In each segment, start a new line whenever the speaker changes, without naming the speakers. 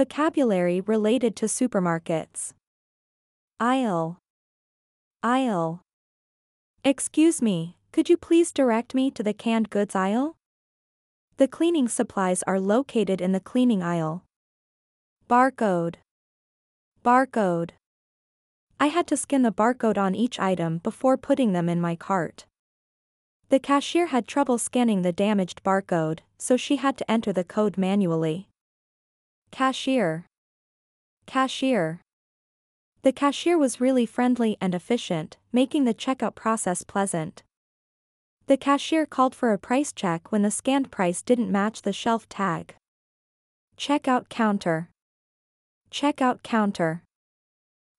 Vocabulary related to supermarkets. Aisle. Aisle. Excuse me, could you please direct me to the canned goods aisle? The cleaning supplies are located in the cleaning aisle. Barcode. Barcode. I had to scan the barcode on each item before putting them in my cart. The cashier had trouble scanning the damaged barcode, so she had to enter the code manually. Cashier. Cashier. The cashier was really friendly and efficient, making the checkout process pleasant. The cashier called for a price check when the scanned price didn't match the shelf tag. Checkout counter. Checkout counter.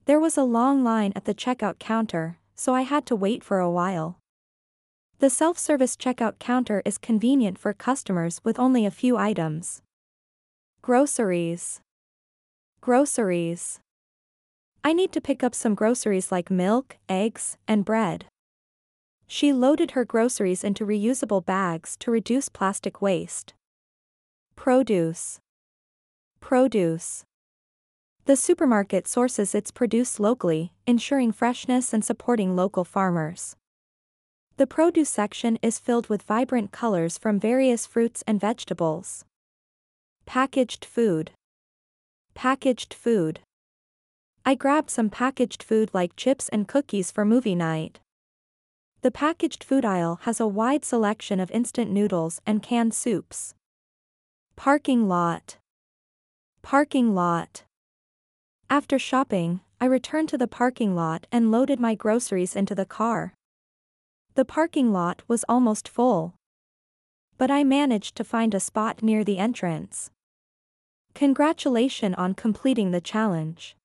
There was a long line at the checkout counter, so I had to wait for a while. The self-service checkout counter is convenient for customers with only a few items. Groceries. Groceries. I need to pick up some groceries like milk, eggs, and bread. She loaded her groceries into reusable bags to reduce plastic waste. Produce. Produce. The supermarket sources its produce locally, ensuring freshness and supporting local farmers. The produce section is filled with vibrant colors from various fruits and vegetables. Packaged food. Packaged food. I grabbed some packaged food like chips and cookies for movie night. The packaged food aisle has a wide selection of instant noodles and canned soups. Parking lot. Parking lot. After shopping, I returned to the parking lot and loaded my groceries into the car. The parking lot was almost full. But I managed to find a spot near the entrance. Congratulations on completing the challenge.